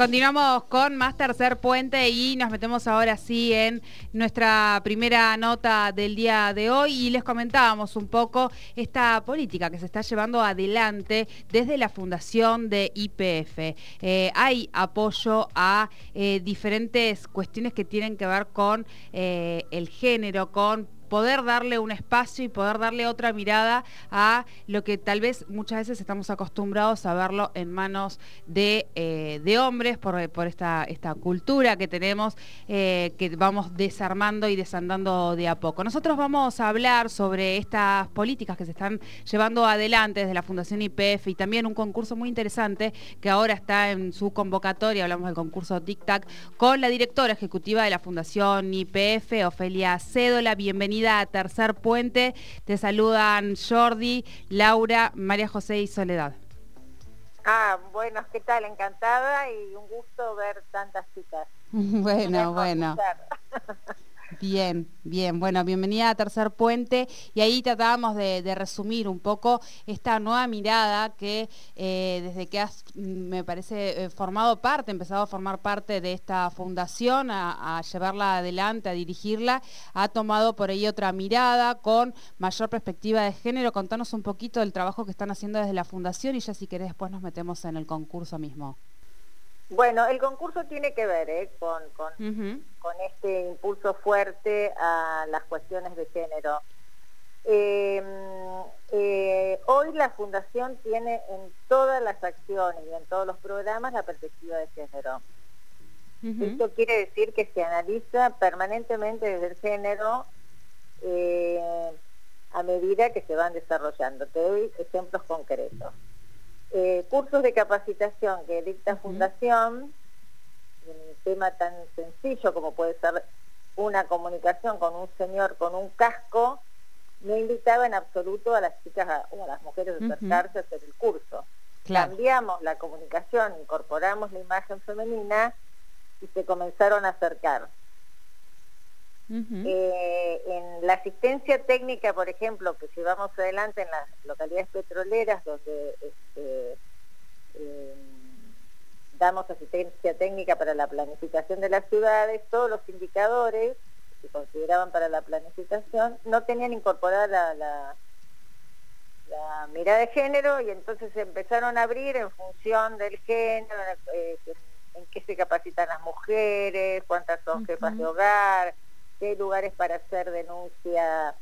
Continuamos con más tercer puente y nos metemos ahora sí en nuestra primera nota del día de hoy y les comentábamos un poco esta política que se está llevando adelante desde la fundación de IPF. Eh, hay apoyo a eh, diferentes cuestiones que tienen que ver con eh, el género, con poder darle un espacio y poder darle otra mirada a lo que tal vez muchas veces estamos acostumbrados a verlo en manos de, eh, hombres por, esta, esta, cultura que tenemos, eh, que vamos desarmando y desandando de a poco. Nosotros vamos a hablar sobre estas políticas que se están llevando adelante desde la Fundación IPF y también un concurso muy interesante que ahora está en su convocatoria, hablamos del concurso TIC-TAC, con la directora ejecutiva de la Fundación IPF, Ofelia Cédola. Bienvenida Tercer Puente. Te saludan Jordi, Laura, María José y Soledad. Ah, bueno, ¿qué tal? Encantada y un gusto ver tantas chicas. bueno, bueno. Bien, bien. Bueno, bienvenida a Tercer Puente. Y ahí tratábamos de, resumir un poco esta nueva mirada que eh, desde que has, me parece, eh, formado parte, empezado a formar parte de esta fundación, a, llevarla adelante, a dirigirla, ha tomado por ahí otra mirada con mayor perspectiva de género. Contanos un poquito del trabajo que están haciendo desde la fundación y ya si querés después nos metemos en el concurso mismo. Bueno, el concurso tiene que ver ¿eh? con, con, este impulso fuerte a las cuestiones de género. Em, eh, hoy la Fundación tiene en todas las acciones y en todos los programas la perspectiva de género. Esto quiere decir que se analiza permanentemente desde el género eh, a medida que se van desarrollando. Te doy ejemplos concretos. Eh, cursos de capacitación que dicta Fundación, un tema tan sencillo como puede ser una comunicación con un señor con un casco, no invitaba en absoluto a las chicas o a las mujeres a acercarse a hacer el curso. Cambiamos la comunicación, incorporamos la imagen femenina y se comenzaron a acercar. Eh, en la asistencia técnica, por ejemplo, que llevamos adelante en las localidades petroleras, donde este, eh, damos asistencia técnica para la planificación de las ciudades, todos los indicadores que se consideraban para la planificación no tenían incorporada la, la, mirada de género y entonces se empezaron a abrir en función del género, eh, en qué se capacitan las mujeres, cuántas son jefas de hogar, hay lugares para hacer denuncia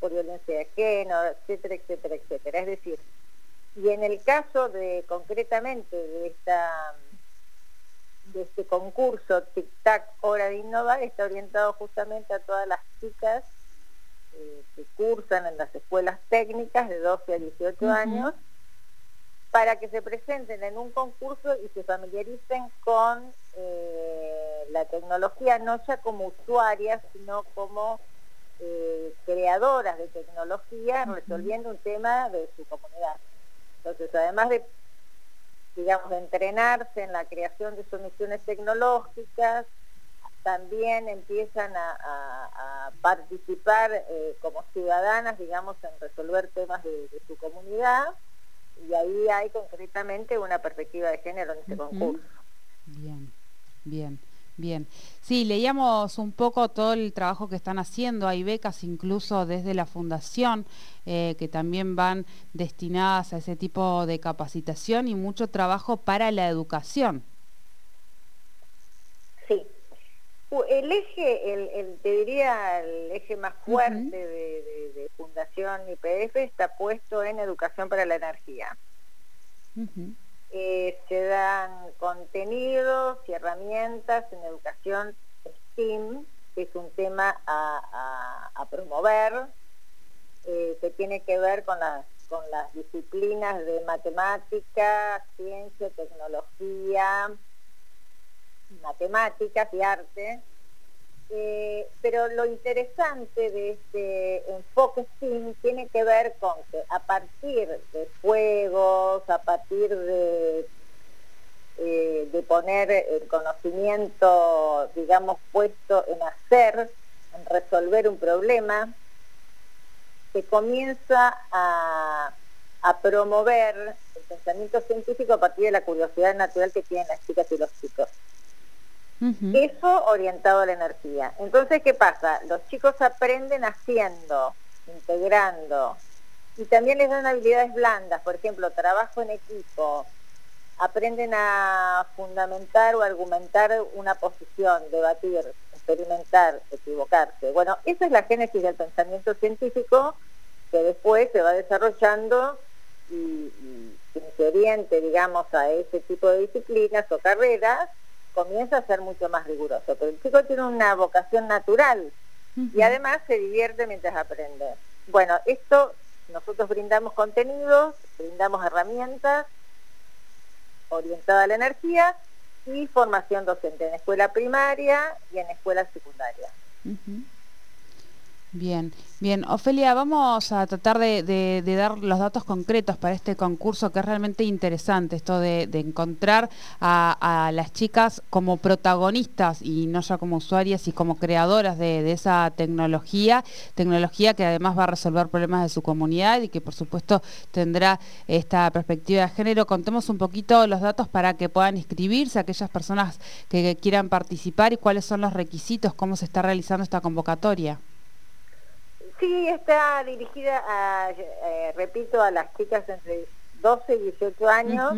por violencia de género, etcétera, etcétera, etcétera. Es decir, y en el caso de concretamente de esta de este concurso Tic Tac Hora de Innovar está orientado justamente a todas las chicas eh, que cursan en las escuelas técnicas de 12 a 18 años para que se presenten en un concurso y se familiaricen con eh, la tecnología, no ya como usuarias, sino como eh, creadoras de tecnología, resolviendo un tema de su comunidad. Entonces, además de, digamos, de entrenarse en la creación de soluciones tecnológicas, también empiezan a, participar eh, como ciudadanas, digamos, en resolver temas de su comunidad y ahí hay concretamente una perspectiva de género en este concurso. Bien, bien. Bien, sí, leíamos un poco todo el trabajo que están haciendo, hay becas incluso desde la fundación eh, que también van destinadas a ese tipo de capacitación y mucho trabajo para la educación. Sí, el eje, el, te diría, el eje más fuerte de, Fundación IPF está puesto en educación para la energía. Eh, se dan contenidos y herramientas en educación STEAM, que es un tema a, promover, eh, que tiene que ver con las, con las disciplinas de matemática, ciencia, tecnología, matemáticas y arte. Eh, pero lo interesante de este enfoque STEAM tiene que ver con que a partir de juegos, a partir de, eh, de poner el conocimiento, digamos, puesto en hacer, en resolver un problema, se comienza a, a promover el pensamiento científico a partir de la curiosidad natural que tienen las chicas y los chicos. Eso orientado a la energía. Entonces, ¿qué pasa? Los chicos aprenden haciendo, integrando, y también les dan habilidades blandas, por ejemplo, trabajo en equipo, aprenden a fundamentar o argumentar una posición, debatir, experimentar, equivocarse. Bueno, esa es la génesis del pensamiento científico que después se va desarrollando y, y se oriente, digamos, a ese tipo de disciplinas o carreras, comienza a ser mucho más riguroso. Pero el chico tiene una vocación natural y además se divierte mientras aprende. Bueno, esto nosotros brindamos contenidos, brindamos herramientas orientadas a la energía y formación docente en escuela primaria y en escuela secundaria. Bien, bien. Ofelia, vamos a tratar de, dar los datos concretos para este concurso que es realmente interesante, esto de, encontrar a, las chicas como protagonistas y no ya como usuarias y como creadoras de, esa tecnología, tecnología que además va a resolver problemas de su comunidad y que por supuesto tendrá esta perspectiva de género. Contemos un poquito los datos para que puedan inscribirse aquellas personas que quieran participar y cuáles son los requisitos, cómo se está realizando esta convocatoria. Sí, está dirigida, a, eh, repito, a las chicas entre 12 y 18 años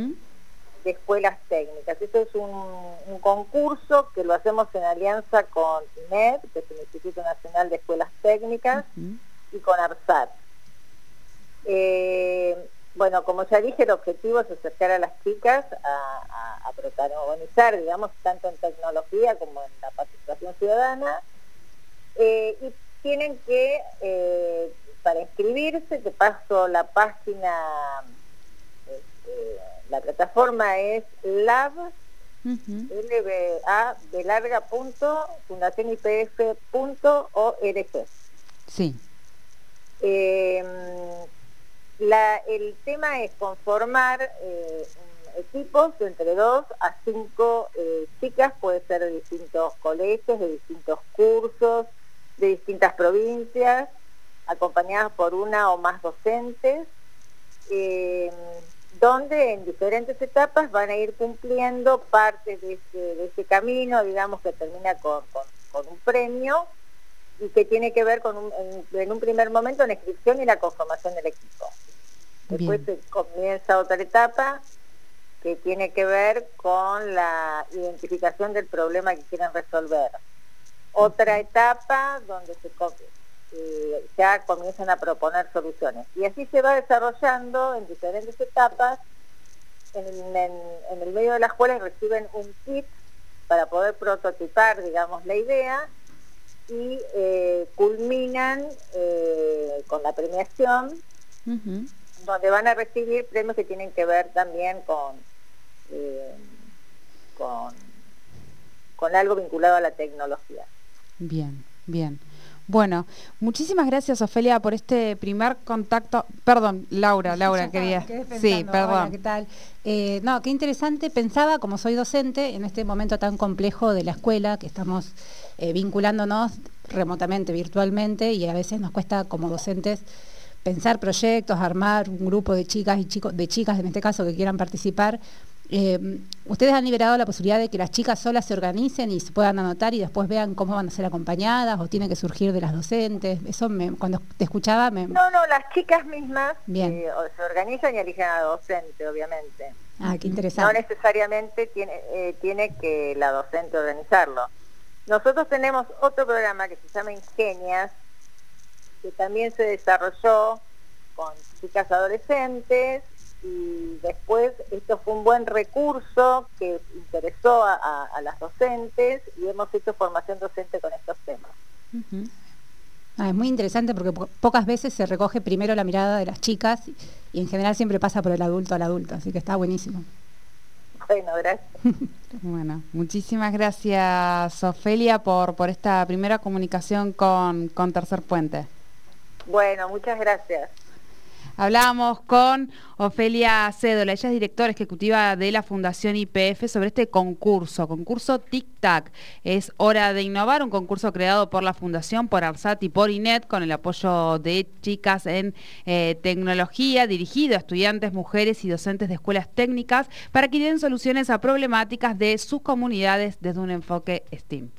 de escuelas técnicas. Esto es un, concurso que lo hacemos en alianza con INED, que es el Instituto Nacional de Escuelas Técnicas, y con ARSAT. Eh, bueno, como ya dije, el objetivo es acercar a las chicas a, protagonizar, digamos, tanto en tecnología como en la participación ciudadana. Eh, y tienen que, eh, para inscribirse, te paso la página, este, la plataforma es lab, lba, de larga punto, Sí. Em, la, el tema es conformar eh, equipos de entre dos a cinco eh, chicas, puede ser de distintos colegios, de distintos cursos, de distintas provincias, acompañadas por una o más docentes, eh, donde en diferentes etapas van a ir cumpliendo parte de ese, camino, digamos que termina con, un premio y que tiene que ver con en, un primer momento la inscripción y la conformación del equipo. Después comienza otra etapa que tiene que ver con la identificación del problema que quieren resolver otra etapa donde se eh, ya comienzan a proponer soluciones. Y así se va desarrollando en diferentes etapas. En, el medio de la escuela reciben un kit para poder prototipar, digamos, la idea y eh, culminan eh, con la premiación, donde van a recibir premios que tienen que ver también con, con, con algo vinculado a la tecnología. Bien, bien. Bueno, muchísimas gracias Ofelia por este primer contacto. Perdón, Laura, Laura quería. Sí, perdón. ¿qué tal? Eh, no, qué interesante. Pensaba, como soy docente, en este momento tan complejo de la escuela, que estamos eh, vinculándonos remotamente, virtualmente, y a veces nos cuesta como docentes pensar proyectos, armar un grupo de chicas y chicos, de chicas en este caso que quieran participar eh, ustedes han liberado la posibilidad de que las chicas solas se organicen y se puedan anotar y después vean cómo van a ser acompañadas o tienen que surgir de las docentes. Eso cuando te escuchaba me... No, no, las chicas mismas eh, se organizan y eligen a la docente, obviamente. Ah, qué interesante. No necesariamente tiene, eh, tiene que la docente organizarlo. Nosotros tenemos otro programa que se llama Ingenias, que también se desarrolló con chicas adolescentes y después esto fue un buen recurso que interesó a, las docentes y hemos hecho formación docente con estos temas. Ah, es muy interesante porque pocas veces se recoge primero la mirada de las chicas y en general siempre pasa por el adulto al adulto, así que está buenísimo. Bueno, gracias. bueno, muchísimas gracias, Ofelia, por, por esta primera comunicación con, con Tercer Puente. Bueno, muchas gracias. Hablábamos con Ofelia Cédola, ella es directora ejecutiva de la Fundación IPF sobre este concurso, concurso Tic Tac. Es Hora de Innovar, un concurso creado por la Fundación, por ARSAT y por INET, con el apoyo de chicas en eh, tecnología, dirigido a estudiantes, mujeres y docentes de escuelas técnicas para que den soluciones a problemáticas de sus comunidades desde un enfoque STEAM.